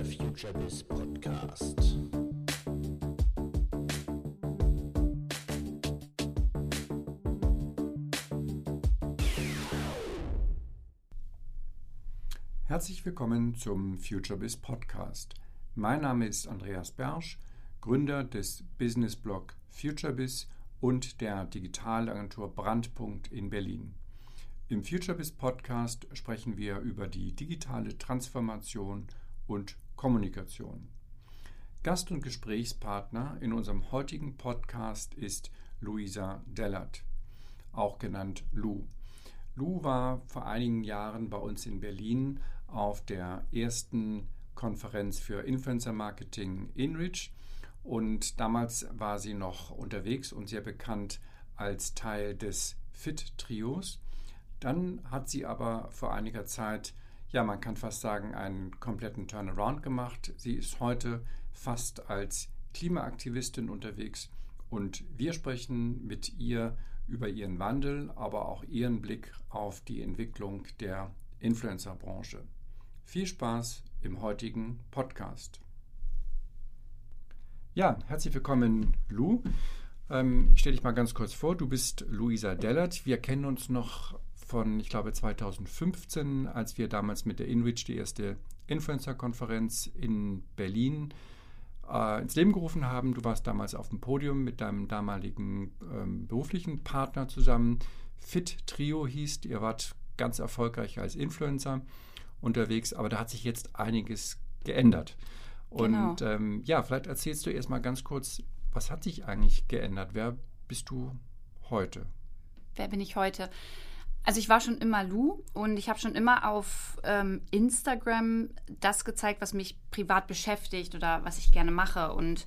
der FutureBiz Podcast. Herzlich willkommen zum FutureBiz Podcast. Mein Name ist Andreas Bersch, Gründer des Businessblog FutureBiz und der Digitalagentur Brandpunkt in Berlin. Im FutureBiz Podcast sprechen wir über die digitale Transformation und Kommunikation. Gast und Gesprächspartner in unserem heutigen Podcast ist Luisa Dellert, auch genannt Lou. Lou war vor einigen Jahren bei uns in Berlin auf der ersten Konferenz für Influencer Marketing InReach und damals war sie noch unterwegs und sehr bekannt als Teil des Fit-Trios. Dann hat sie aber vor einiger Zeit, ja, man kann fast sagen, einen kompletten Turnaround gemacht. Sie ist heute fast als Klimaaktivistin unterwegs und wir sprechen mit ihr über ihren Wandel, aber auch ihren Blick auf die Entwicklung der Influencer-Branche. Viel Spaß im heutigen Podcast. Ja, herzlich willkommen, Lou. Ähm, ich stelle dich mal ganz kurz vor. Du bist Luisa Dellert. Wir kennen uns noch von, ich glaube, 2015, als wir damals mit der InReach die erste Influencer-Konferenz in Berlin äh, ins Leben gerufen haben. Du warst damals auf dem Podium mit deinem damaligen ähm, beruflichen Partner zusammen. Fit Trio hieß, ihr wart ganz erfolgreich als Influencer unterwegs, aber da hat sich jetzt einiges geändert. Und genau. ähm, ja, vielleicht erzählst du erstmal ganz kurz, was hat sich eigentlich geändert? Wer bist du heute? Wer bin ich heute? Also ich war schon immer Lou und ich habe schon immer auf ähm, Instagram das gezeigt, was mich privat beschäftigt oder was ich gerne mache. Und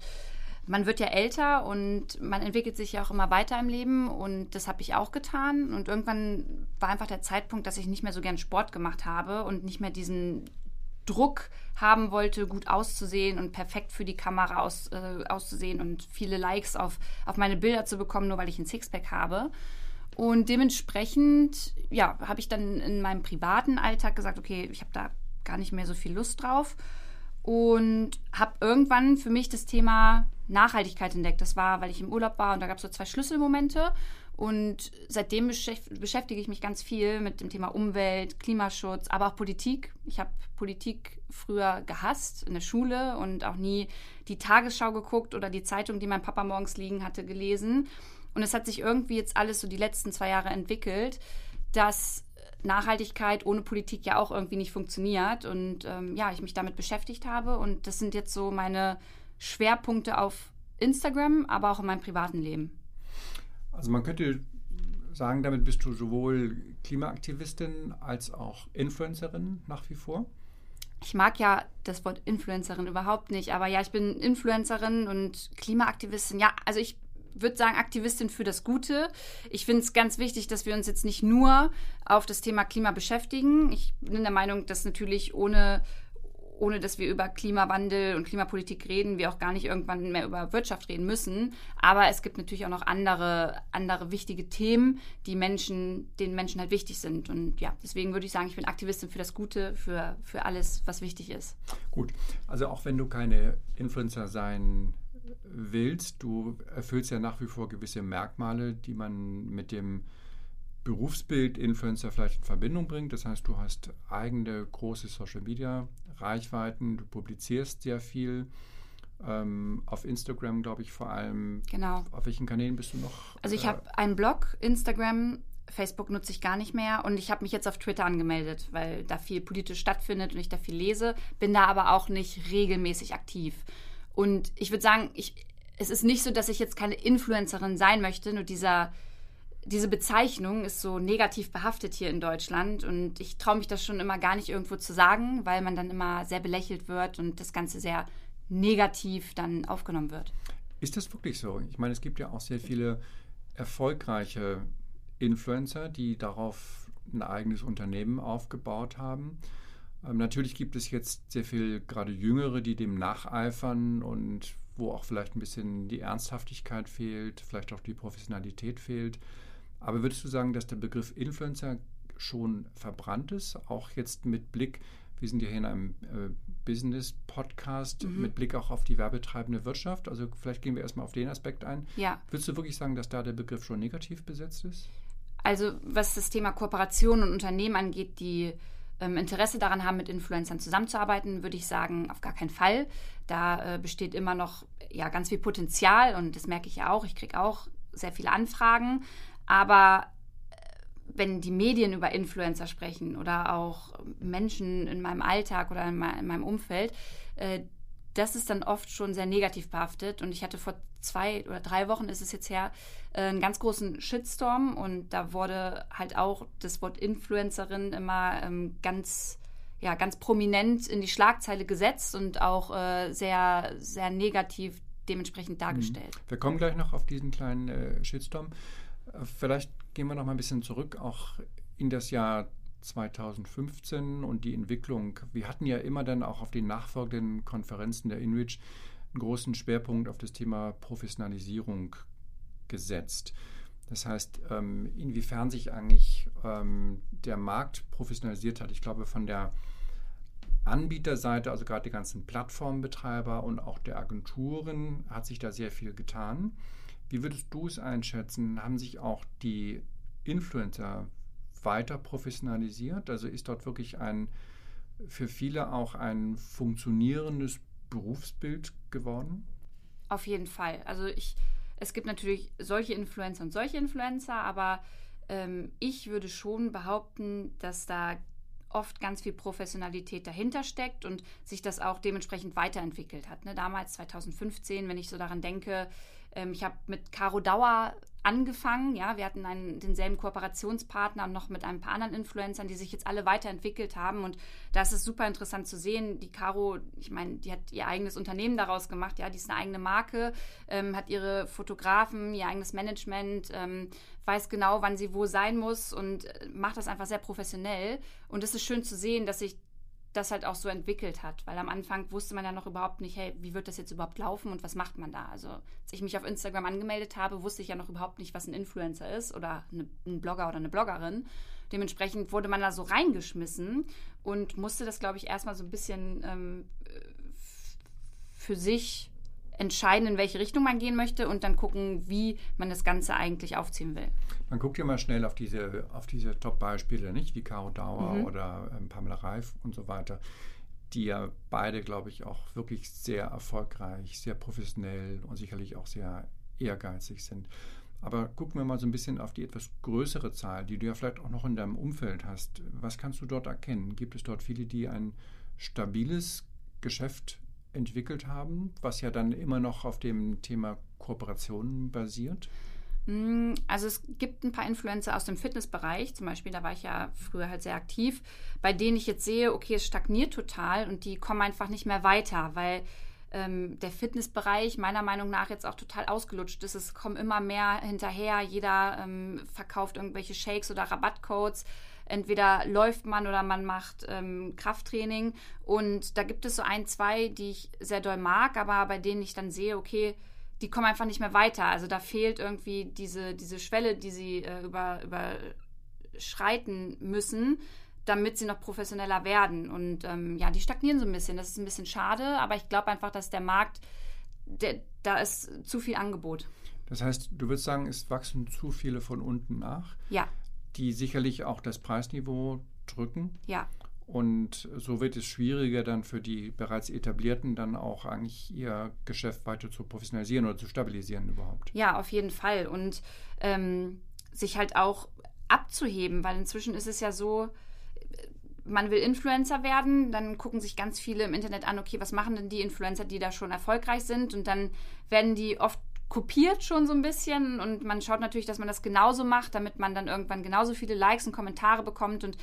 man wird ja älter und man entwickelt sich ja auch immer weiter im Leben und das habe ich auch getan. Und irgendwann war einfach der Zeitpunkt, dass ich nicht mehr so gern Sport gemacht habe und nicht mehr diesen Druck haben wollte, gut auszusehen und perfekt für die Kamera aus, äh, auszusehen und viele Likes auf, auf meine Bilder zu bekommen, nur weil ich ein Sixpack habe. Und dementsprechend, ja, habe ich dann in meinem privaten Alltag gesagt, okay, ich habe da gar nicht mehr so viel Lust drauf und habe irgendwann für mich das Thema Nachhaltigkeit entdeckt. Das war, weil ich im Urlaub war und da gab es so zwei Schlüsselmomente. Und seitdem beschäftige ich mich ganz viel mit dem Thema Umwelt, Klimaschutz, aber auch Politik. Ich habe Politik früher gehasst in der Schule und auch nie die Tagesschau geguckt oder die Zeitung, die mein Papa morgens liegen hatte, gelesen. Und es hat sich irgendwie jetzt alles so die letzten zwei Jahre entwickelt, dass Nachhaltigkeit ohne Politik ja auch irgendwie nicht funktioniert. Und ähm, ja, ich mich damit beschäftigt habe. Und das sind jetzt so meine Schwerpunkte auf Instagram, aber auch in meinem privaten Leben. Also man könnte sagen, damit bist du sowohl Klimaaktivistin als auch Influencerin nach wie vor. Ich mag ja das Wort Influencerin überhaupt nicht, aber ja, ich bin Influencerin und Klimaaktivistin. Ja, also ich würde sagen, Aktivistin für das Gute. Ich finde es ganz wichtig, dass wir uns jetzt nicht nur auf das Thema Klima beschäftigen. Ich bin der Meinung, dass natürlich ohne ohne dass wir über Klimawandel und Klimapolitik reden, wir auch gar nicht irgendwann mehr über Wirtschaft reden müssen. Aber es gibt natürlich auch noch andere, andere wichtige Themen, die Menschen, den Menschen halt wichtig sind. Und ja, deswegen würde ich sagen, ich bin Aktivistin für das Gute, für, für alles, was wichtig ist. Gut, also auch wenn du keine Influencer sein willst, du erfüllst ja nach wie vor gewisse Merkmale, die man mit dem Berufsbild Influencer vielleicht in Verbindung bringt. Das heißt, du hast eigene große Social Media Reichweiten, du publizierst sehr viel. Ähm, auf Instagram, glaube ich, vor allem. Genau. Auf welchen Kanälen bist du noch? Also ich äh, habe einen Blog, Instagram, Facebook nutze ich gar nicht mehr und ich habe mich jetzt auf Twitter angemeldet, weil da viel politisch stattfindet und ich da viel lese, bin da aber auch nicht regelmäßig aktiv. Und ich würde sagen, ich, es ist nicht so, dass ich jetzt keine Influencerin sein möchte, nur dieser diese Bezeichnung ist so negativ behaftet hier in Deutschland und ich traue mich das schon immer gar nicht irgendwo zu sagen, weil man dann immer sehr belächelt wird und das Ganze sehr negativ dann aufgenommen wird. Ist das wirklich so? Ich meine, es gibt ja auch sehr viele erfolgreiche Influencer, die darauf ein eigenes Unternehmen aufgebaut haben. Ähm, natürlich gibt es jetzt sehr viel gerade Jüngere, die dem nacheifern und wo auch vielleicht ein bisschen die Ernsthaftigkeit fehlt, vielleicht auch die Professionalität fehlt. Aber würdest du sagen, dass der Begriff Influencer schon verbrannt ist, auch jetzt mit Blick, Wir sind ja hier in einem äh, Business-Podcast Mhm. mit Blick auch auf die werbetreibende Wirtschaft. Also vielleicht gehen wir erstmal auf den Aspekt ein. Ja. Willst du wirklich sagen, dass da der Begriff schon negativ besetzt ist? Also was das Thema Kooperation und Unternehmen angeht, die ähm, Interesse daran haben, mit Influencern zusammenzuarbeiten, würde ich sagen, auf gar keinen Fall. Da äh, besteht immer noch ja, ganz viel Potenzial und das merke ich ja auch. Ich kriege auch sehr viele Anfragen. Aber äh, wenn die Medien über Influencer sprechen oder auch Menschen in meinem Alltag oder in, mei- in meinem Umfeld, äh, das ist dann oft schon sehr negativ behaftet. Und ich hatte vor zwei oder drei Wochen, ist es jetzt her, äh, einen ganz großen Shitstorm. Und da wurde halt auch das Wort Influencerin immer ähm, ganz, ja, ganz prominent in die Schlagzeile gesetzt und auch äh, sehr, sehr negativ dementsprechend dargestellt. Wir kommen gleich noch auf diesen kleinen äh, Shitstorm. Vielleicht gehen wir noch mal ein bisschen zurück, auch in das Jahr 2015 und die Entwicklung. Wir hatten ja immer dann auch auf den nachfolgenden Konferenzen der InReach einen großen Schwerpunkt auf das Thema Professionalisierung gesetzt. Das heißt, ähm, inwiefern sich eigentlich ähm, der Markt professionalisiert hat. Ich glaube, von der Anbieterseite, also gerade die ganzen Plattformbetreiber und auch der Agenturen, hat sich da sehr viel getan. Wie würdest du es einschätzen? Haben sich auch die Influencer weiter professionalisiert? Also ist dort wirklich ein für viele auch ein funktionierendes Berufsbild geworden? Auf jeden Fall. Also ich, es gibt natürlich solche Influencer und solche Influencer, aber ähm, ich würde schon behaupten, dass da oft ganz viel Professionalität dahinter steckt und sich das auch dementsprechend weiterentwickelt hat. Ne? Damals, 2015, wenn ich so daran denke, ähm, ich habe mit Caro Dauer angefangen. Ja, wir hatten einen, denselben Kooperationspartner noch mit ein paar anderen Influencern, die sich jetzt alle weiterentwickelt haben. Und da ist super interessant zu sehen. Die Caro, ich meine, die hat ihr eigenes Unternehmen daraus gemacht. Ja, die ist eine eigene Marke, ähm, hat ihre Fotografen, ihr eigenes Management, ähm, weiß genau, wann sie wo sein muss und äh, macht das einfach sehr professionell. Und es ist schön zu sehen, dass sich das halt auch so entwickelt hat, weil am Anfang wusste man ja noch überhaupt nicht, hey, wie wird das jetzt überhaupt laufen und was macht man da? Also, als ich mich auf Instagram angemeldet habe, wusste ich ja noch überhaupt nicht, was ein Influencer ist oder eine, ein Blogger oder eine Bloggerin. Dementsprechend wurde man da so reingeschmissen und musste das, glaube ich, erstmal so ein bisschen ähm, für sich entscheiden, in welche Richtung man gehen möchte und dann gucken, wie man das Ganze eigentlich aufziehen will. Man guckt ja mal schnell auf diese, auf diese Top-Beispiele, nicht? Wie Caro Dauer Mhm. oder ähm, Pamela Reif und so weiter, die ja beide, glaube ich, auch wirklich sehr erfolgreich, sehr professionell und sicherlich auch sehr ehrgeizig sind. Aber gucken wir mal so ein bisschen auf die etwas größere Zahl, die du ja vielleicht auch noch in deinem Umfeld hast. Was kannst du dort erkennen? Gibt es dort viele, die ein stabiles Geschäft entwickelt haben, was ja dann immer noch auf dem Thema Kooperationen basiert? Mm, Also es gibt ein paar Influencer aus dem Fitnessbereich, zum Beispiel, da war ich ja früher halt sehr aktiv, bei denen ich jetzt sehe, okay, es stagniert total und die kommen einfach nicht mehr weiter, weil ähm, der Fitnessbereich meiner Meinung nach jetzt auch total ausgelutscht ist. Es kommen immer mehr hinterher, jeder ähm, verkauft irgendwelche Shakes oder Rabattcodes. Entweder läuft man oder man macht ähm, Krafttraining. Und da gibt es so ein, zwei, die ich sehr doll mag, aber bei denen ich dann sehe, okay, die kommen einfach nicht mehr weiter. Also da fehlt irgendwie diese, diese Schwelle, die sie äh, über, überschreiten müssen, damit sie noch professioneller werden. Und ähm, ja, die stagnieren so ein bisschen. Das ist ein bisschen schade, aber ich glaube einfach, dass der Markt, der, da ist zu viel Angebot. Das heißt, du würdest sagen, es wachsen zu viele von unten nach, Ja, die sicherlich auch das Preisniveau drücken. ja, Und so wird es schwieriger dann für die bereits etablierten dann auch eigentlich ihr Geschäft weiter zu professionalisieren oder zu stabilisieren überhaupt. ja, auf jeden Fall. Und ähm, sich halt auch abzuheben, weil inzwischen ist es ja so, man will Influencer werden, dann gucken sich ganz viele im Internet an, okay, was machen denn die Influencer, die da schon erfolgreich sind? Und dann werden die oft kopiert schon so ein bisschen und man schaut natürlich, dass man das genauso macht, damit man dann irgendwann genauso viele Likes und Kommentare bekommt. Und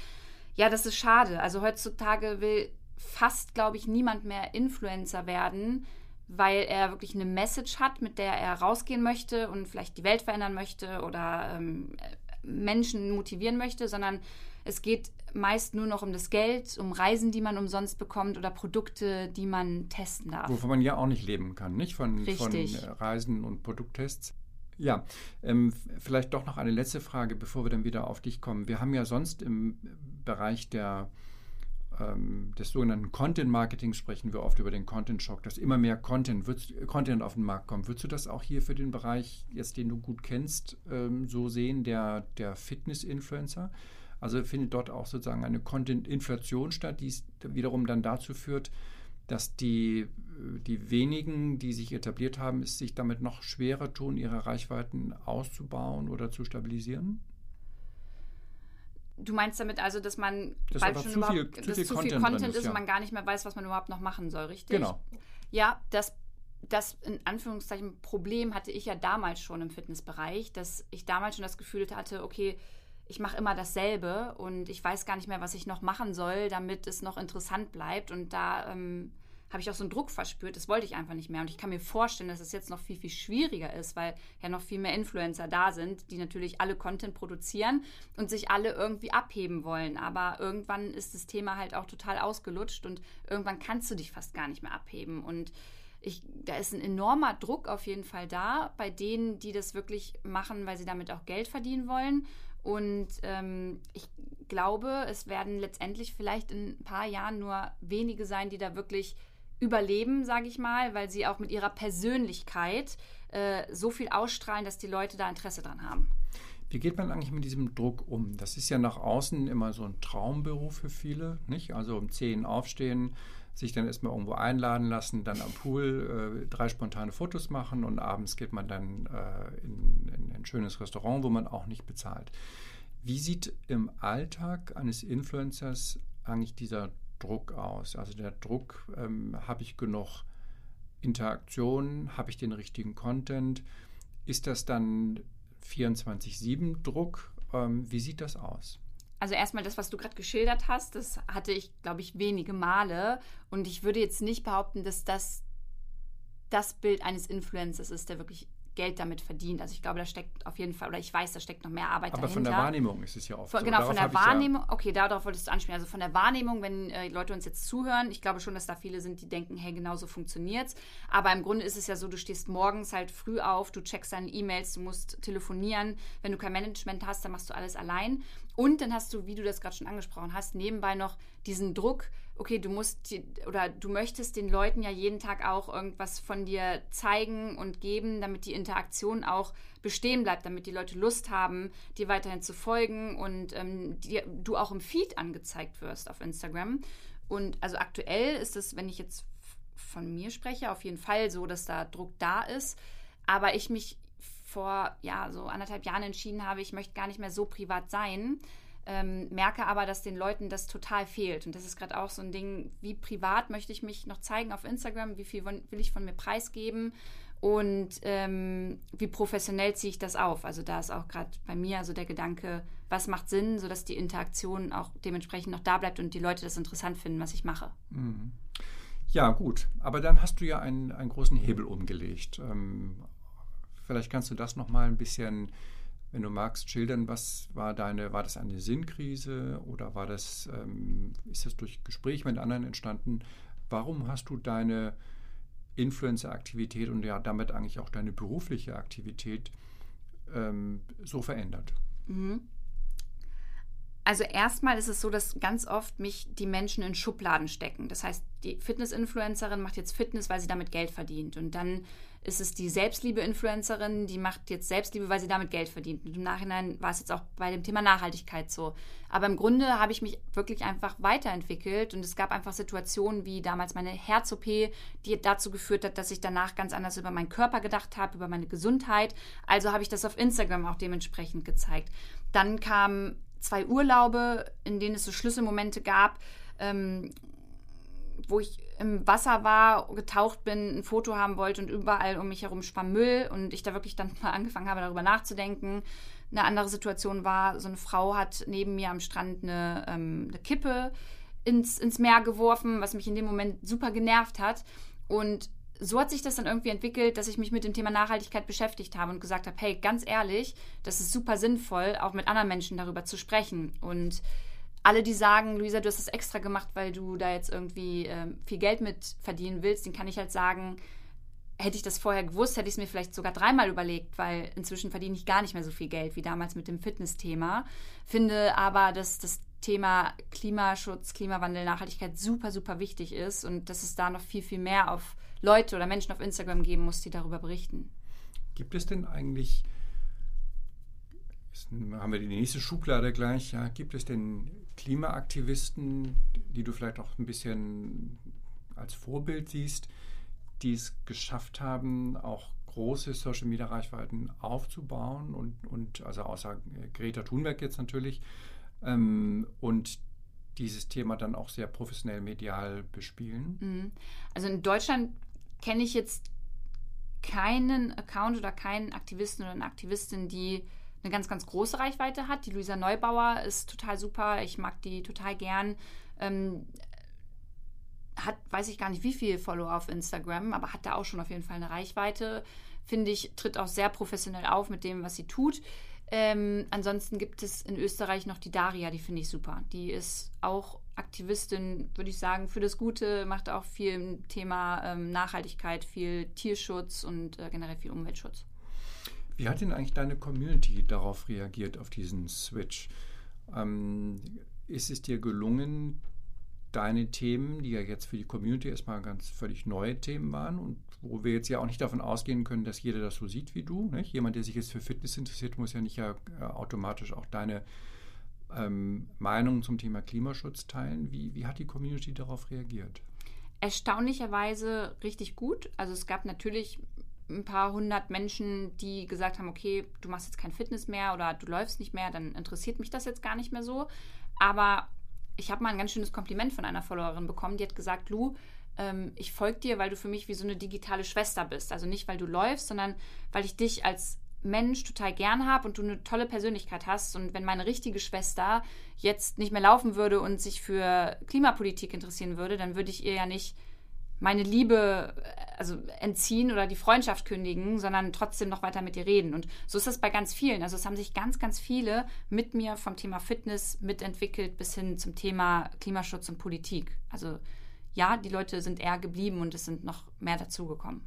ja, das ist schade. Also heutzutage will fast, glaube ich, niemand mehr Influencer werden, weil er wirklich eine Message hat, mit der er rausgehen möchte und vielleicht die Welt verändern möchte oder ähm, Menschen motivieren möchte, sondern es geht meist nur noch um das Geld, um Reisen, die man umsonst bekommt oder Produkte, die man testen darf. Wovon man ja auch nicht leben kann, nicht? Von, von Reisen und Produkttests. Ja, ähm, vielleicht doch noch eine letzte Frage, bevor wir dann wieder auf dich kommen. Wir haben ja sonst im Bereich der ähm, des sogenannten Content Marketings sprechen wir oft über den Content Shock, dass immer mehr Content, würdest, Content auf den Markt kommt. Würdest du das auch hier für den Bereich, jetzt den du gut kennst, ähm, so sehen, der, der Fitness-Influencer? Also findet dort auch sozusagen eine Content-Inflation statt, die wiederum dann dazu führt, dass die, die wenigen, die sich etabliert haben, es sich damit noch schwerer tun, ihre Reichweiten auszubauen oder zu stabilisieren? Du meinst damit also, dass man dass bald schon zu viel, überhaupt, zu viel zu Content, viel Content ist ist ja. und man gar nicht mehr weiß, was man überhaupt noch machen soll, richtig? Genau. Ja, das, das in Anführungszeichen Problem hatte ich ja damals schon im Fitnessbereich, dass ich damals schon das Gefühl hatte, okay, ich mache immer dasselbe und ich weiß gar nicht mehr, was ich noch machen soll, damit es noch interessant bleibt. Und da ähm, habe ich auch so einen Druck verspürt, das wollte ich einfach nicht mehr. Und ich kann mir vorstellen, dass es jetzt noch viel, viel schwieriger ist, weil ja noch viel mehr Influencer da sind, die natürlich alle Content produzieren und sich alle irgendwie abheben wollen. Aber irgendwann ist das Thema halt auch total ausgelutscht und irgendwann kannst du dich fast gar nicht mehr abheben. Und ich, da ist ein enormer Druck auf jeden Fall da bei denen, die das wirklich machen, weil sie damit auch Geld verdienen wollen. Und ähm, ich glaube, es werden letztendlich vielleicht in ein paar Jahren nur wenige sein, die da wirklich überleben, sage ich mal, weil sie auch mit ihrer Persönlichkeit äh, so viel ausstrahlen, dass die Leute da Interesse dran haben. Wie geht man eigentlich mit diesem Druck um? Das ist ja nach außen immer so ein Traumberuf für viele, nicht? Also um 10 aufstehen, sich dann erstmal irgendwo einladen lassen, dann am Pool äh, drei spontane Fotos machen und abends geht man dann äh, in, in ein schönes Restaurant, wo man auch nicht bezahlt. Wie sieht im Alltag eines Influencers eigentlich dieser Druck aus? Also der Druck, ähm, habe ich genug Interaktion, habe ich den richtigen Content? Ist das dann 24-7 Druck? Ähm, wie sieht das aus? Also erstmal das, was du gerade geschildert hast, das hatte ich, glaube ich, wenige Male. Und ich würde jetzt nicht behaupten, dass das das Bild eines Influencers ist, der wirklich Geld damit verdient. Also ich glaube, da steckt auf jeden Fall, oder ich weiß, da steckt noch mehr Arbeit Aber dahinter. von der Wahrnehmung ist es ja oft Von, so. genau, Darauf von der ich ja- Wahrnehmung, okay, darauf wolltest du anspielen. Also von der Wahrnehmung, wenn äh, Leute uns jetzt zuhören, ich glaube schon, dass da viele sind, die denken, hey, genau so funktioniert's. Aber im Grunde ist es ja so, du stehst morgens halt früh auf, du checkst deine E-Mails, du musst telefonieren. Wenn du kein Management hast, dann machst du alles allein. Und dann hast du, wie du das gerade schon angesprochen hast, nebenbei noch diesen Druck, okay, du musst oder du möchtest den Leuten ja jeden Tag auch irgendwas von dir zeigen und geben, damit die Interaktion auch bestehen bleibt, damit die Leute Lust haben, dir weiterhin zu folgen und ähm, dir, du auch im Feed angezeigt wirst auf Instagram. Und also aktuell ist es, wenn ich jetzt von mir spreche, auf jeden Fall so, dass da Druck da ist. Aber ich mich vor ja so anderthalb Jahren entschieden habe, ich möchte gar nicht mehr so privat sein. Ähm, merke aber, dass den Leuten das total fehlt. Und das ist gerade auch so ein Ding, wie privat möchte ich mich noch zeigen auf Instagram, wie viel will ich von mir preisgeben und ähm, wie professionell ziehe ich das auf. Also da ist auch gerade bei mir also der Gedanke, was macht Sinn, sodass die Interaktion auch dementsprechend noch da bleibt und die Leute das interessant finden, was ich mache. Ja, gut. Aber dann hast du ja einen, einen großen Hebel umgelegt. Ähm, vielleicht kannst du das nochmal ein bisschen, wenn du magst, schildern. Was war deine, war das eine Sinnkrise oder war das, ähm, ist das durch Gespräche mit anderen entstanden? Warum hast du deine Influencer-Aktivität und ja damit eigentlich auch deine berufliche Aktivität ähm, so verändert? Also erstmal ist es so, dass ganz oft mich die Menschen in Schubladen stecken. Das heißt, die Fitness-Influencerin macht jetzt Fitness, weil sie damit Geld verdient. Und dann ist es die Selbstliebe-Influencerin, die macht jetzt Selbstliebe, weil sie damit Geld verdient. Und im Nachhinein war es jetzt auch bei dem Thema Nachhaltigkeit so. Aber im Grunde habe ich mich wirklich einfach weiterentwickelt und es gab einfach Situationen wie damals meine Herz-OP, die dazu geführt hat, dass ich danach ganz anders über meinen Körper gedacht habe, über meine Gesundheit. Also habe ich das auf Instagram auch dementsprechend gezeigt. Dann kamen zwei Urlaube, in denen es so Schlüsselmomente gab, ähm, wo ich im Wasser war, getaucht bin, ein Foto haben wollte und überall um mich herum schwamm Müll und ich da wirklich dann mal angefangen habe, darüber nachzudenken. Eine andere Situation war, so eine Frau hat neben mir am Strand eine, ähm, eine Kippe ins, ins Meer geworfen, was mich in dem Moment super genervt hat. Und so hat sich das dann irgendwie entwickelt, dass ich mich mit dem Thema Nachhaltigkeit beschäftigt habe und gesagt habe, hey, ganz ehrlich, das ist super sinnvoll, auch mit anderen Menschen darüber zu sprechen. Und alle, die sagen, Luisa, du hast das extra gemacht, weil du da jetzt irgendwie ähm, viel Geld mit verdienen willst, den kann ich halt sagen, hätte ich das vorher gewusst, hätte ich es mir vielleicht sogar dreimal überlegt, weil inzwischen verdiene ich gar nicht mehr so viel Geld wie damals mit dem Fitness-Thema. Finde aber, dass das Thema Klimaschutz, Klimawandel, Nachhaltigkeit super, super wichtig ist und dass es da noch viel, viel mehr auf Leute oder Menschen auf Instagram geben muss, die darüber berichten. Gibt es denn eigentlich, haben wir die nächste Schublade gleich, ja, gibt es denn Klimaaktivisten, die du vielleicht auch ein bisschen als Vorbild siehst, die es geschafft haben, auch große Social Media Reichweiten aufzubauen und, und also außer Greta Thunberg jetzt natürlich ähm, und dieses Thema dann auch sehr professionell medial bespielen? Mhm. Also in Deutschland kenne ich jetzt keinen Account oder keinen Aktivisten oder eine Aktivistin, die eine ganz, ganz große Reichweite hat. Die Luisa Neubauer ist total super. Ich mag die total gern. Ähm, hat, weiß ich gar nicht, wie viele Follower auf Instagram, aber hat da auch schon auf jeden Fall eine Reichweite. Finde ich, tritt auch sehr professionell auf mit dem, was sie tut. Ähm, ansonsten gibt es in Österreich noch die Daria, die finde ich super. Die ist auch Aktivistin, würde ich sagen, für das Gute, macht auch viel im Thema ähm, Nachhaltigkeit, viel Tierschutz und äh, generell viel Umweltschutz. Wie hat denn eigentlich deine Community darauf reagiert, auf diesen Switch? Ähm, ist es dir gelungen, deine Themen, die ja jetzt für die Community erstmal ganz völlig neue Themen waren und wo wir jetzt ja auch nicht davon ausgehen können, dass jeder das so sieht wie du. Nicht? Jemand, der sich jetzt für Fitness interessiert, muss ja nicht ja äh, automatisch auch deine ähm, Meinung zum Thema Klimaschutz teilen. Wie, wie hat die Community darauf reagiert? Erstaunlicherweise richtig gut. Also es gab natürlich ein paar hundert Menschen, die gesagt haben, okay, du machst jetzt kein Fitness mehr oder du läufst nicht mehr, dann interessiert mich das jetzt gar nicht mehr so. Aber ich habe mal ein ganz schönes Kompliment von einer Followerin bekommen, die hat gesagt, Lu, ähm, ich folge dir, weil du für mich wie so eine digitale Schwester bist. Also nicht, weil du läufst, sondern weil ich dich als Mensch total gern habe und du eine tolle Persönlichkeit hast. Und wenn meine richtige Schwester jetzt nicht mehr laufen würde und sich für Klimapolitik interessieren würde, dann würde ich ihr ja nicht meine Liebe also entziehen oder die Freundschaft kündigen, sondern trotzdem noch weiter mit ihr reden. Und so ist das bei ganz vielen. Also es haben sich ganz, ganz viele mit mir vom Thema Fitness mitentwickelt bis hin zum Thema Klimaschutz und Politik. Also ja, die Leute sind eher geblieben und es sind noch mehr dazugekommen.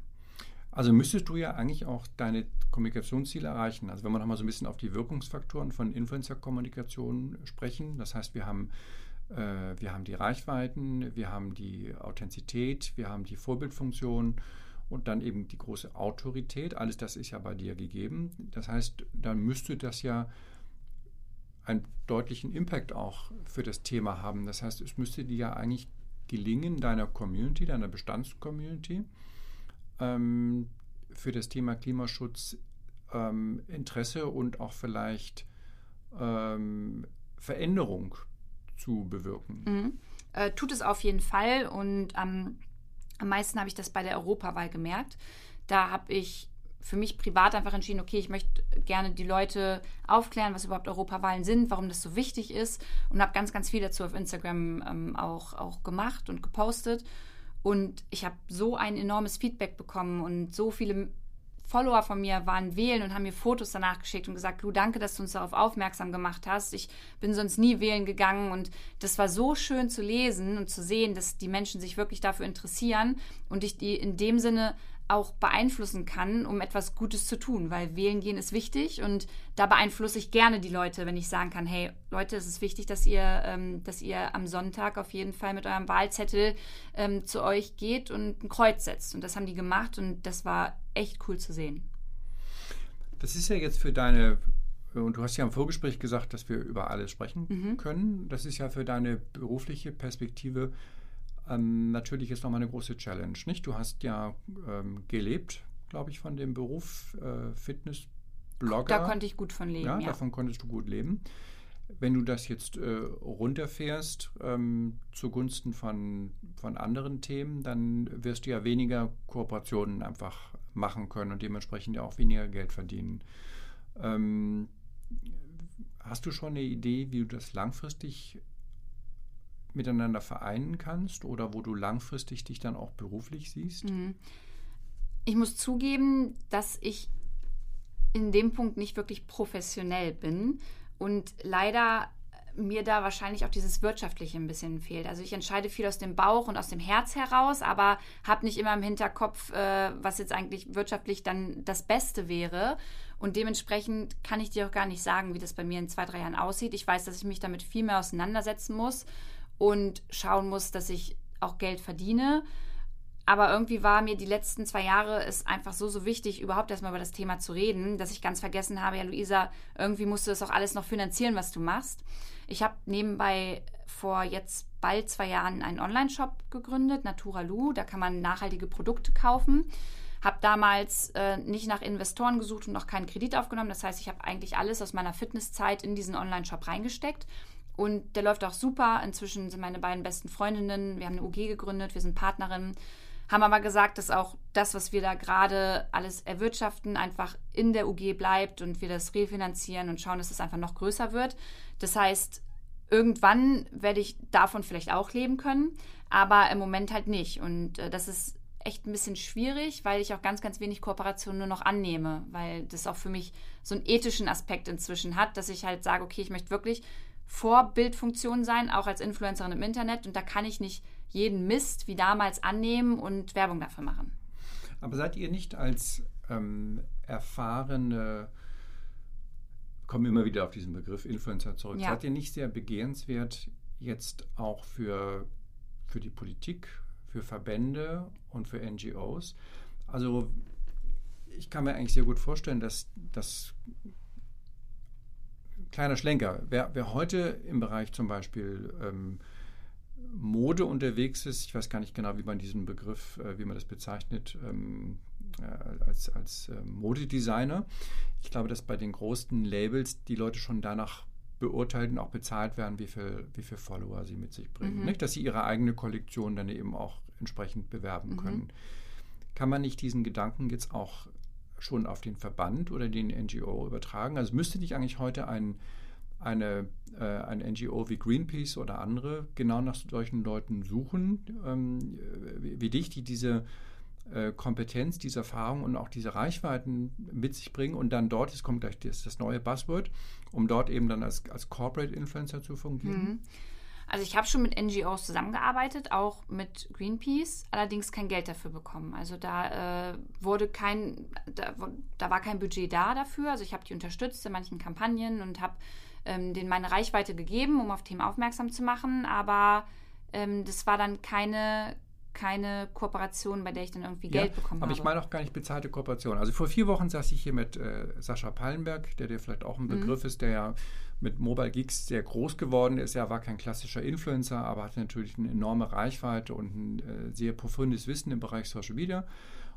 Also müsstest du ja eigentlich auch deine Kommunikationsziele erreichen. Also wenn wir nochmal so ein bisschen auf die Wirkungsfaktoren von Influencer-Kommunikation sprechen. Das heißt, wir haben, äh, wir haben die Reichweiten, wir haben die Authentizität, wir haben die Vorbildfunktion und dann eben die große Autorität. Alles das ist ja bei dir gegeben. Das heißt, dann müsste das ja einen deutlichen Impact auch für das Thema haben. Das heißt, es müsste dir ja eigentlich gelingen, deiner Community, deiner Bestandscommunity, ähm, für das Thema Klimaschutz ähm, Interesse und auch vielleicht ähm, Veränderung zu bewirken. Mhm. Äh, tut es auf jeden Fall und am meisten habe ich das bei der Europawahl gemerkt. Da habe ich für mich privat einfach entschieden, okay, ich möchte gerne die Leute aufklären, was überhaupt Europawahlen sind, warum das so wichtig ist und habe ganz, ganz viel dazu auf Instagram ähm, auch, auch gemacht und gepostet. Und ich habe so ein enormes Feedback bekommen und so viele Follower von mir waren wählen und haben mir Fotos danach geschickt und gesagt, Lu, danke, dass du uns darauf aufmerksam gemacht hast. Ich bin sonst nie wählen gegangen und das war so schön zu lesen und zu sehen, dass die Menschen sich wirklich dafür interessieren und ich die in dem Sinne auch beeinflussen kann, um etwas Gutes zu tun, weil wählen gehen ist wichtig und da beeinflusse ich gerne die Leute, wenn ich sagen kann, hey Leute, es ist wichtig, dass ihr, ähm, dass ihr am Sonntag auf jeden Fall mit eurem Wahlzettel ähm, zu euch geht und ein Kreuz setzt. Und das haben die gemacht und das war echt cool zu sehen. Das ist ja jetzt für deine, und du hast ja im Vorgespräch gesagt, dass wir über alles sprechen mhm. können. Das ist ja für deine berufliche Perspektive ähm, natürlich ist nochmal eine große Challenge. Nicht? Du hast ja ähm, gelebt, glaube ich, von dem Beruf äh, Fitnessblogger. Da konnte ich gut von leben. Ja, ja, davon konntest du gut leben. Wenn du das jetzt äh, runterfährst ähm, zugunsten von, von anderen Themen, dann wirst du ja weniger Kooperationen einfach machen können und dementsprechend ja auch weniger Geld verdienen. Ähm, hast du schon eine Idee, wie du das langfristig miteinander vereinen kannst oder wo du langfristig dich dann auch beruflich siehst? Mhm. Ich muss zugeben, dass ich in dem Punkt nicht wirklich professionell bin und leider mir da wahrscheinlich auch dieses Wirtschaftliche ein bisschen fehlt. Also ich entscheide viel aus dem Bauch und aus dem Herz heraus, aber habe nicht immer im Hinterkopf, äh, was jetzt eigentlich wirtschaftlich dann das Beste wäre. Und dementsprechend kann ich dir auch gar nicht sagen, wie das bei mir in zwei, drei Jahren aussieht. Ich weiß, dass ich mich damit viel mehr auseinandersetzen muss und schauen muss, dass ich auch Geld verdiene. Aber irgendwie war mir die letzten zwei Jahre es einfach so, so wichtig, überhaupt erstmal über das Thema zu reden, dass ich ganz vergessen habe, ja, Luisa, irgendwie musst du das auch alles noch finanzieren, was du machst. Ich habe nebenbei vor jetzt bald zwei Jahren einen Online-Shop gegründet, Naturalu. Da kann man nachhaltige Produkte kaufen. Habe damals äh, nicht nach Investoren gesucht und noch keinen Kredit aufgenommen. Das heißt, ich habe eigentlich alles aus meiner Fitnesszeit in diesen Online-Shop reingesteckt. Und der läuft auch super. Inzwischen sind meine beiden besten Freundinnen. Wir haben eine UG gegründet, wir sind Partnerinnen haben aber gesagt, dass auch das, was wir da gerade alles erwirtschaften, einfach in der UG bleibt und wir das refinanzieren und schauen, dass es einfach noch größer wird. Das heißt, irgendwann werde ich davon vielleicht auch leben können, aber im Moment halt nicht. Und äh, das ist echt ein bisschen schwierig, weil ich auch ganz, ganz wenig Kooperation nur noch annehme, weil das auch für mich so einen ethischen Aspekt inzwischen hat, dass ich halt sage, okay, ich möchte wirklich Vorbildfunktion sein, auch als Influencerin im Internet und da kann ich nicht jeden Mist wie damals annehmen und Werbung dafür machen. Aber seid ihr nicht als ähm, erfahrene, kommen immer wieder auf diesen Begriff Influencer zurück, ja. seid ihr nicht sehr begehrenswert jetzt auch für, für die Politik, für Verbände und für NGOs? Also ich kann mir eigentlich sehr gut vorstellen, dass das kleiner Schlenker, wer, wer heute im Bereich zum Beispiel ähm, Mode unterwegs ist, ich weiß gar nicht genau, wie man diesen Begriff, äh, wie man das bezeichnet, ähm, äh, als, als äh, Modedesigner. Ich glaube, dass bei den großen Labels die Leute schon danach beurteilt und auch bezahlt werden, wie viel, wie viel Follower sie mit sich bringen. Mhm. Nicht? Dass sie ihre eigene Kollektion dann eben auch entsprechend bewerben mhm. können. Kann man nicht diesen Gedanken jetzt auch schon auf den Verband oder den NGO übertragen? Also müsste nicht eigentlich heute ein eine, äh, ein NGO wie Greenpeace oder andere genau nach solchen Leuten suchen, ähm, wie, dich, die diese äh, Kompetenz, diese Erfahrung und auch diese Reichweiten mit sich bringen und dann dort, es kommt gleich das, das neue Buzzword, um dort eben dann als, als Corporate Influencer zu fungieren. Mhm. Also ich habe schon mit NGOs zusammengearbeitet, auch mit Greenpeace, allerdings kein Geld dafür bekommen. Also da äh, wurde kein, da, da, war kein Budget da dafür. Also ich habe die unterstützt in manchen Kampagnen und habe ähm, denen meine Reichweite gegeben, um auf Themen aufmerksam zu machen, aber ähm, das war dann keine, keine Kooperation, bei der ich dann irgendwie ja, Geld bekommen aber habe. Aber ich meine auch gar nicht bezahlte Kooperation. Also vor vier Wochen saß ich hier mit äh, Sascha Pallenberg, der dir vielleicht auch ein mhm. Begriff mhm. ist, der ja mit Mobile Geeks sehr groß geworden ist. Er war kein klassischer Influencer, aber hatte natürlich eine enorme Reichweite und ein äh, sehr profundes Wissen im Bereich Social Media.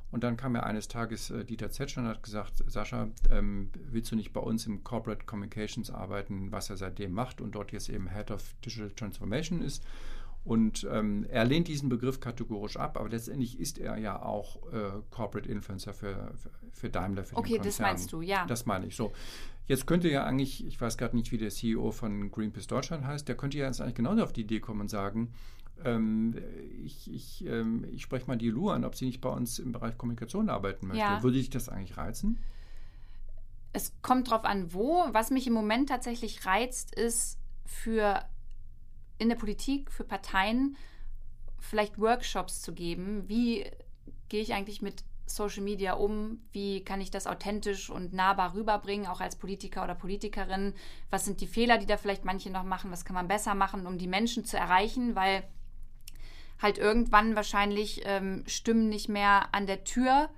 Und dann kam ja eines Tages äh, Dieter Zetsch und hat gesagt, Sascha, ähm, willst du nicht bei uns im Corporate Communications arbeiten, was er seitdem macht und dort jetzt eben Head of Digital Transformation ist. Und ähm, er lehnt diesen Begriff kategorisch ab, aber letztendlich ist er ja auch äh, Corporate Influencer für, für, für Daimler, für okay, den Konzern. Okay, das meinst du, ja. Das meine ich. So, jetzt könnte ja eigentlich, ich weiß gerade nicht, wie der CEO von Greenpeace Deutschland heißt, der könnte ja jetzt eigentlich genauso auf die Idee kommen und sagen, ähm, ich, ich, ähm, ich spreche mal die Lu an, ob sie nicht bei uns im Bereich Kommunikation arbeiten möchte. Ja. Würde dich das eigentlich reizen? Es kommt drauf an, wo. Was mich im Moment tatsächlich reizt, ist für in der Politik, für Parteien vielleicht Workshops zu geben. Wie gehe ich eigentlich mit Social Media um? Wie kann ich das authentisch und nahbar rüberbringen, auch als Politiker oder Politikerin? Was sind die Fehler, die da vielleicht manche noch machen? Was kann man besser machen, um die Menschen zu erreichen? Weil halt irgendwann wahrscheinlich ähm, Stimmen nicht mehr an der Tür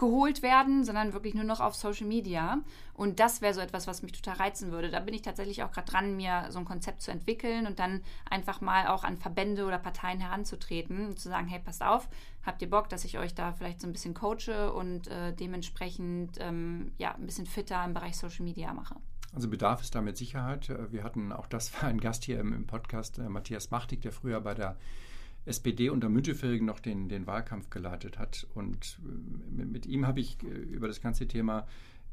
geholt werden, sondern wirklich nur noch auf Social Media. Und das wäre so etwas, was mich total reizen würde. Da bin ich tatsächlich auch gerade dran, mir so ein Konzept zu entwickeln und dann einfach mal auch an Verbände oder Parteien heranzutreten und zu sagen, hey, passt auf, habt ihr Bock, dass ich euch da vielleicht so ein bisschen coache und äh, dementsprechend ähm, ja, ein bisschen fitter im Bereich Social Media mache. Also Bedarf ist da mit Sicherheit. Wir hatten, auch das war ein Gast hier im, im Podcast, äh, Matthias Machtig, der früher bei der SPD unter Müntefering noch den, den Wahlkampf geleitet hat. Und äh, mit, ihm habe ich über das ganze Thema,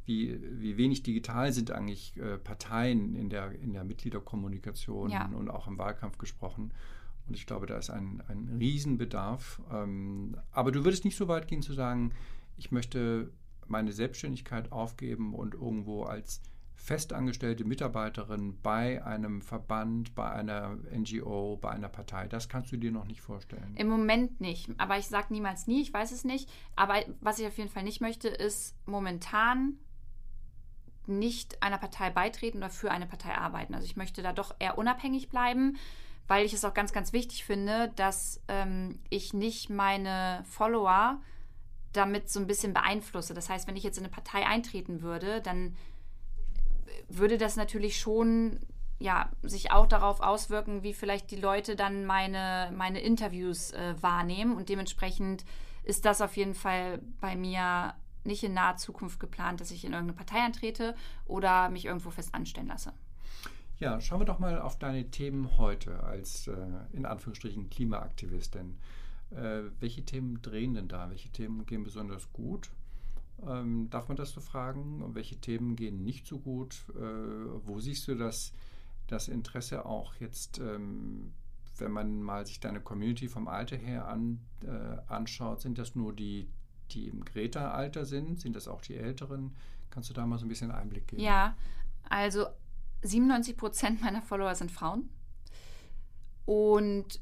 wie, wie wenig digital sind eigentlich Parteien in der, in der Mitgliederkommunikation ja. und auch im Wahlkampf gesprochen. Und ich glaube, da ist ein, ein Riesenbedarf. Ähm, aber du würdest nicht so weit gehen zu sagen, ich möchte meine Selbstständigkeit aufgeben und irgendwo als festangestellte Mitarbeiterin bei einem Verband, bei einer NGO, bei einer Partei. Das kannst du dir noch nicht vorstellen. Im Moment nicht. Aber ich sage niemals nie, ich weiß es nicht. Aber was ich auf jeden Fall nicht möchte, ist momentan nicht einer Partei beitreten oder für eine Partei arbeiten. Also ich möchte da doch eher unabhängig bleiben, weil ich es auch ganz, ganz wichtig finde, dass ähm, ich nicht meine Follower damit so ein bisschen beeinflusse. Das heißt, wenn ich jetzt in eine Partei eintreten würde, dann würde das natürlich schon ja, sich auch darauf auswirken, wie vielleicht die Leute dann meine, meine Interviews äh, wahrnehmen. Und dementsprechend ist das auf jeden Fall bei mir nicht in naher Zukunft geplant, dass ich in irgendeine Partei antrete oder mich irgendwo fest anstellen lasse. Ja, schauen wir doch mal auf deine Themen heute als äh, in Anführungsstrichen Klimaaktivistin. Äh, welche Themen drehen denn da? Welche Themen gehen besonders gut? Ähm, darf man das so fragen? Welche Themen gehen nicht so gut? Äh, wo siehst du das, das Interesse auch jetzt, ähm, wenn man mal sich deine Community vom Alter her an, äh, anschaut? Sind das nur die, die im Greta-Alter sind? Sind das auch die Älteren? Kannst du da mal so ein bisschen Einblick geben? Ja, also 97 Prozent meiner Follower sind Frauen. Und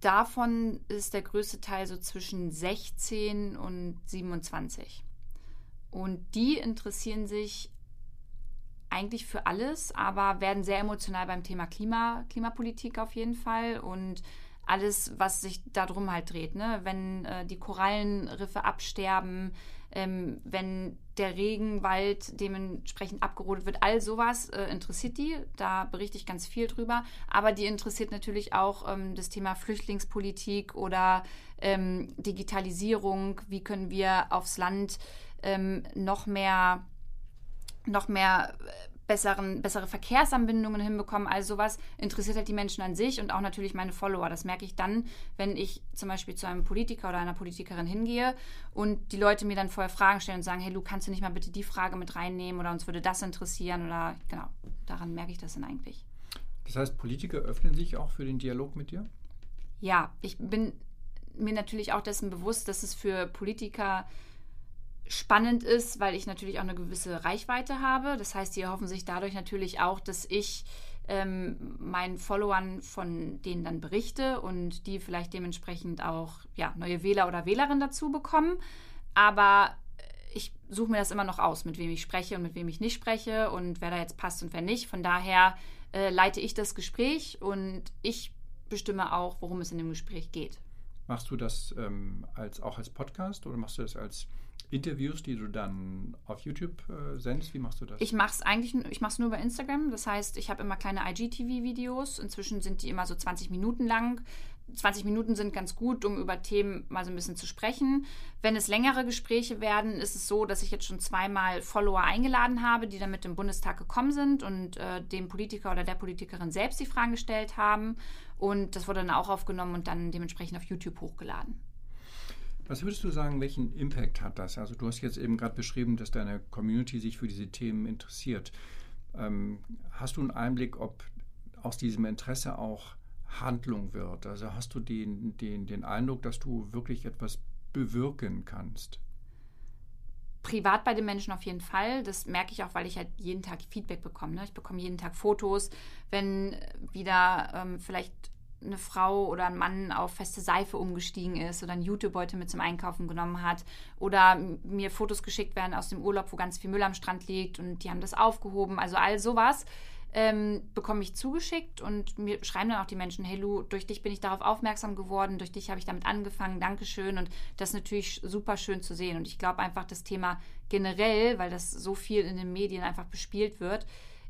davon ist der größte Teil so zwischen 16 und 27. Und die interessieren sich eigentlich für alles, aber werden sehr emotional beim Thema Klima, Klimapolitik auf jeden Fall und alles, was sich darum halt dreht. Ne? Wenn äh, die Korallenriffe absterben, ähm, wenn der Regenwald dementsprechend abgerodet wird, all sowas äh, interessiert die. Da berichte ich ganz viel drüber. Aber die interessiert natürlich auch ähm, das Thema Flüchtlingspolitik oder ähm, Digitalisierung. Wie können wir aufs Land ähm, noch mehr, noch mehr äh, besseren, bessere Verkehrsanbindungen hinbekommen. Also sowas interessiert halt die Menschen an sich und auch natürlich meine Follower. Das merke ich dann, wenn ich zum Beispiel zu einem Politiker oder einer Politikerin hingehe und die Leute mir dann vorher Fragen stellen und sagen, hey Lu, kannst du nicht mal bitte die Frage mit reinnehmen oder uns würde das interessieren oder genau, daran merke ich das dann eigentlich. Das heißt, Politiker öffnen sich auch für den Dialog mit dir? Ja, ich bin mir natürlich auch dessen bewusst, dass es für Politiker spannend ist, weil ich natürlich auch eine gewisse Reichweite habe. Das heißt, die erhoffen sich dadurch natürlich auch, dass ich ähm, meinen Followern von denen dann berichte und die vielleicht dementsprechend auch ja, neue Wähler oder Wählerinnen dazu bekommen. Aber ich suche mir das immer noch aus, mit wem ich spreche und mit wem ich nicht spreche und wer da jetzt passt und wer nicht. Von daher äh, leite ich das Gespräch und ich bestimme auch, worum es in dem Gespräch geht. Machst du das ähm, als, auch als Podcast oder machst du das als Interviews, die du dann auf YouTube äh, sendest? Wie machst du das? Ich mache es eigentlich ich mach's nur über Instagram. Das heißt, ich habe immer kleine IGTV-Videos. Inzwischen sind die immer so 20 Minuten lang. 20 Minuten sind ganz gut, um über Themen mal so ein bisschen zu sprechen. Wenn es längere Gespräche werden, ist es so, dass ich jetzt schon zweimal Follower eingeladen habe, die dann mit dem Bundestag gekommen sind und äh, dem Politiker oder der Politikerin selbst die Fragen gestellt haben. Und das wurde dann auch aufgenommen und dann dementsprechend auf YouTube hochgeladen. Was würdest du sagen, welchen Impact hat das? Also du hast jetzt eben gerade beschrieben, dass deine Community sich für diese Themen interessiert. Ähm, hast du einen Einblick, ob aus diesem Interesse auch Handlung wird? Also hast du den, den, den Eindruck, dass du wirklich etwas bewirken kannst? Privat bei den Menschen auf jeden Fall. Das merke ich auch, weil ich halt jeden Tag Feedback bekomme. Ne? Ich bekomme jeden Tag Fotos, wenn wieder ähm, vielleicht eine Frau oder ein Mann auf feste Seife umgestiegen ist oder einen Jutebeutel mit zum Einkaufen genommen hat oder mir Fotos geschickt werden aus dem Urlaub, wo ganz viel Müll am Strand liegt und die haben das aufgehoben. Also all sowas ähm, bekomme ich zugeschickt und mir schreiben dann auch die Menschen, hey Lu, durch dich bin ich darauf aufmerksam geworden, durch dich habe ich damit angefangen, Dankeschön und das ist natürlich super schön zu sehen und ich glaube einfach das Thema generell, weil das so viel in den Medien einfach bespielt wird,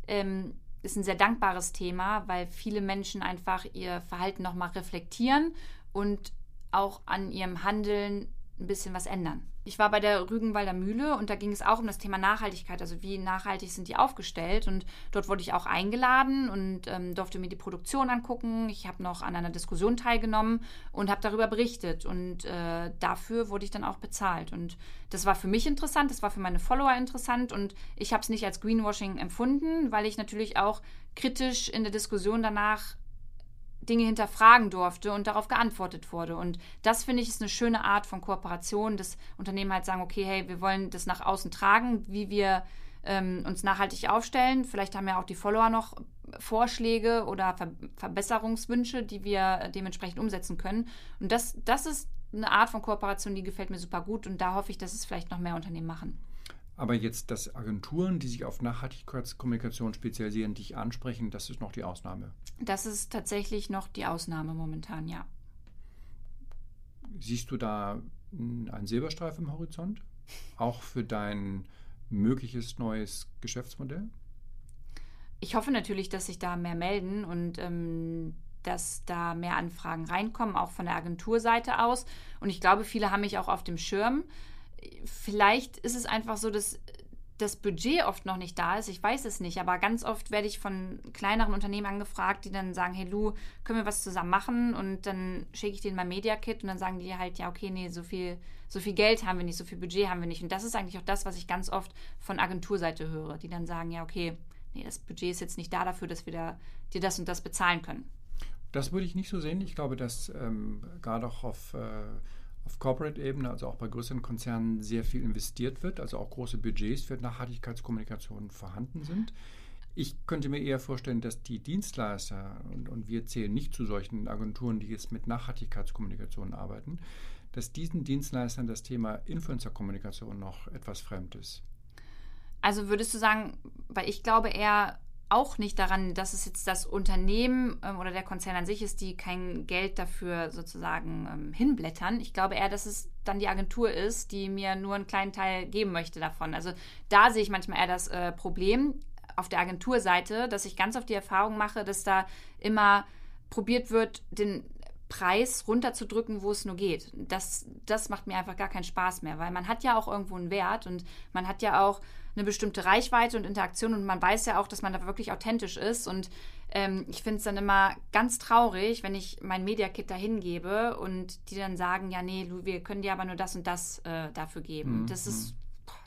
ähm, ist ein sehr dankbares Thema, weil viele Menschen einfach ihr Verhalten nochmal reflektieren und auch an ihrem Handeln ein bisschen was ändern. Ich war bei der Rügenwalder Mühle und da ging es auch um das Thema Nachhaltigkeit, also wie nachhaltig sind die aufgestellt. Und dort wurde ich auch eingeladen und ähm, durfte mir die Produktion angucken. Ich habe noch an einer Diskussion teilgenommen und habe darüber berichtet. Und äh, dafür wurde ich dann auch bezahlt. Und das war für mich interessant, das war für meine Follower interessant und ich habe es nicht als Greenwashing empfunden, weil ich natürlich auch kritisch in der Diskussion danach Dinge hinterfragen durfte und darauf geantwortet wurde. Und das finde ich ist eine schöne Art von Kooperation, dass Unternehmen halt sagen, okay, hey, wir wollen das nach außen tragen, wie wir ähm, uns nachhaltig aufstellen. Vielleicht haben ja auch die Follower noch Vorschläge oder Ver Verbesserungswünsche, die wir dementsprechend umsetzen können. Und das, das ist eine Art von Kooperation, die gefällt mir super gut und da hoffe ich, dass es vielleicht noch mehr Unternehmen machen. Aber jetzt, dass Agenturen, die sich auf Nachhaltigkeitskommunikation spezialisieren, dich ansprechen, das ist noch die Ausnahme. Das ist tatsächlich noch die Ausnahme momentan, ja. Siehst du da einen Silberstreif im Horizont? Auch für dein mögliches neues Geschäftsmodell? Ich hoffe natürlich, dass sich da mehr melden und ähm, dass da mehr Anfragen reinkommen, auch von der Agenturseite aus. Und ich glaube, viele haben mich auch auf dem Schirm. Vielleicht ist es einfach so, dass das Budget oft noch nicht da ist. Ich weiß es nicht, aber ganz oft werde ich von kleineren Unternehmen angefragt, die dann sagen, hey Lu, können wir was zusammen machen? Und dann schicke ich denen mein Media Kit und dann sagen die halt, ja, okay, nee, so viel, so viel Geld haben wir nicht, so viel Budget haben wir nicht. Und das ist eigentlich auch das, was ich ganz oft von Agenturseite höre, die dann sagen, ja, okay, nee, das Budget ist jetzt nicht da dafür, dass wir da, dir das und das bezahlen können. Das würde ich nicht so sehen. Ich glaube, dass ähm, gerade auch auf, äh, auf Corporate-Ebene, also auch bei größeren Konzernen, sehr viel investiert wird, also auch große Budgets für Nachhaltigkeitskommunikation vorhanden sind. Ich könnte mir eher vorstellen, dass die Dienstleister, und, und wir zählen nicht zu solchen Agenturen, die jetzt mit Nachhaltigkeitskommunikation arbeiten, dass diesen Dienstleistern das Thema Influencer-Kommunikation noch etwas fremd ist. Also würdest du sagen, weil ich glaube eher, auch nicht daran, dass es jetzt das Unternehmen ähm, oder der Konzern an sich ist, die kein Geld dafür sozusagen ähm, hinblättern. Ich glaube eher, dass es dann die Agentur ist, die mir nur einen kleinen Teil geben möchte davon. Also da sehe ich manchmal eher das äh, Problem auf der Agenturseite, dass ich ganz auf die Erfahrung mache, dass da immer probiert wird, den Preis runterzudrücken, wo es nur geht. Das, das macht mir einfach gar keinen Spaß mehr, weil man hat ja auch irgendwo einen Wert und man hat ja auch eine bestimmte Reichweite und Interaktion und man weiß ja auch, dass man da wirklich authentisch ist. Und ähm, ich finde es dann immer ganz traurig, wenn ich mein Media-Kit da hingebe und die dann sagen, ja, nee, wir können dir aber nur das und das äh, dafür geben. Mhm. Das, ist,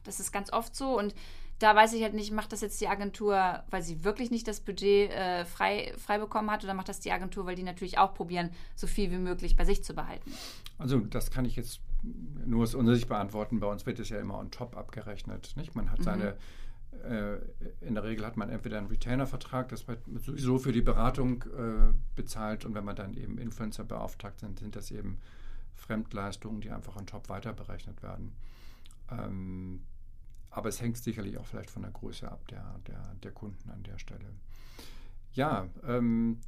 das ist ganz oft so und da weiß ich halt nicht, macht das jetzt die Agentur, weil sie wirklich nicht das Budget äh, frei, frei bekommen hat, oder macht das die Agentur, weil die natürlich auch probieren, so viel wie möglich bei sich zu behalten? Also das kann ich jetzt nur unserer Sicht beantworten. Bei uns wird es ja immer on top abgerechnet. Nicht? Man hat mhm. seine, äh, in der Regel hat man entweder einen Retainer-Vertrag, das wird sowieso für die Beratung äh, bezahlt und wenn man dann eben Influencer beauftragt sind, sind das eben Fremdleistungen, die einfach on top weiter berechnet werden. Ähm, aber es hängt sicherlich auch vielleicht von der Größe ab der, der, der Kunden an der Stelle. Ja, ähm,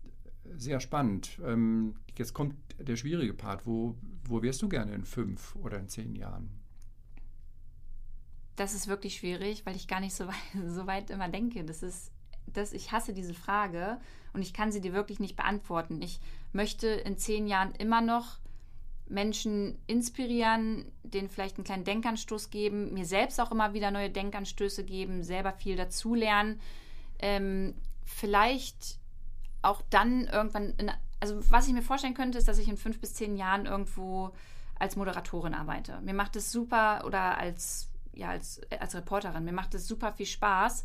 sehr spannend. Ähm, jetzt kommt der schwierige Part. Wo, wo wärst du gerne in fünf oder in zehn Jahren? Das ist wirklich schwierig, weil ich gar nicht so weit, so weit immer denke. Das ist, das, ich hasse diese Frage und ich kann sie dir wirklich nicht beantworten. Ich möchte in zehn Jahren immer noch Menschen inspirieren, denen vielleicht einen kleinen Denkanstoß geben, mir selbst auch immer wieder neue Denkanstöße geben, selber viel dazulernen. Ähm, vielleicht auch dann irgendwann, in, also was ich mir vorstellen könnte, ist, dass ich in fünf bis zehn Jahren irgendwo als Moderatorin arbeite. Mir macht es super oder als, ja, als, als Reporterin, mir macht es super viel Spaß,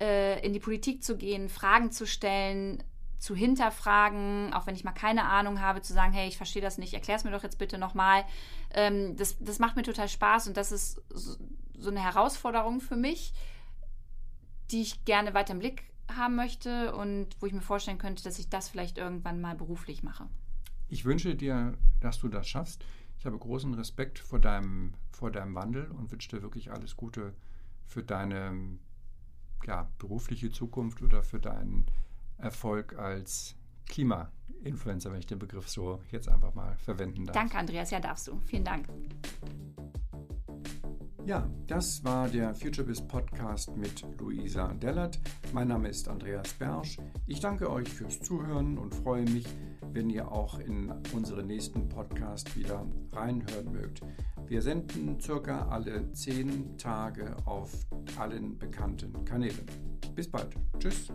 äh, in die Politik zu gehen, Fragen zu stellen, zu hinterfragen, auch wenn ich mal keine Ahnung habe, zu sagen, hey, ich verstehe das nicht, erklär es mir doch jetzt bitte nochmal. Ähm, das, das macht mir total Spaß und das ist so, so eine Herausforderung für mich, die ich gerne weiter im Blick haben möchte und wo ich mir vorstellen könnte, dass ich das vielleicht irgendwann mal beruflich mache. Ich wünsche dir, dass du das schaffst. Ich habe großen Respekt vor deinem, vor deinem Wandel und wünsche dir wirklich alles Gute für deine ja, berufliche Zukunft oder für deinen Erfolg als Klima-Influencer, wenn ich den Begriff so jetzt einfach mal verwenden darf. Danke, Andreas. Ja, darfst du. Vielen Dank. Ja, das war der FutureBiz Podcast mit Luisa Dellert. Mein Name ist Andreas Bersch. Ich danke euch fürs Zuhören und freue mich, wenn ihr auch in unseren nächsten Podcast wieder reinhören mögt. Wir senden circa alle zehn Tage auf allen bekannten Kanälen. Bis bald. Tschüss.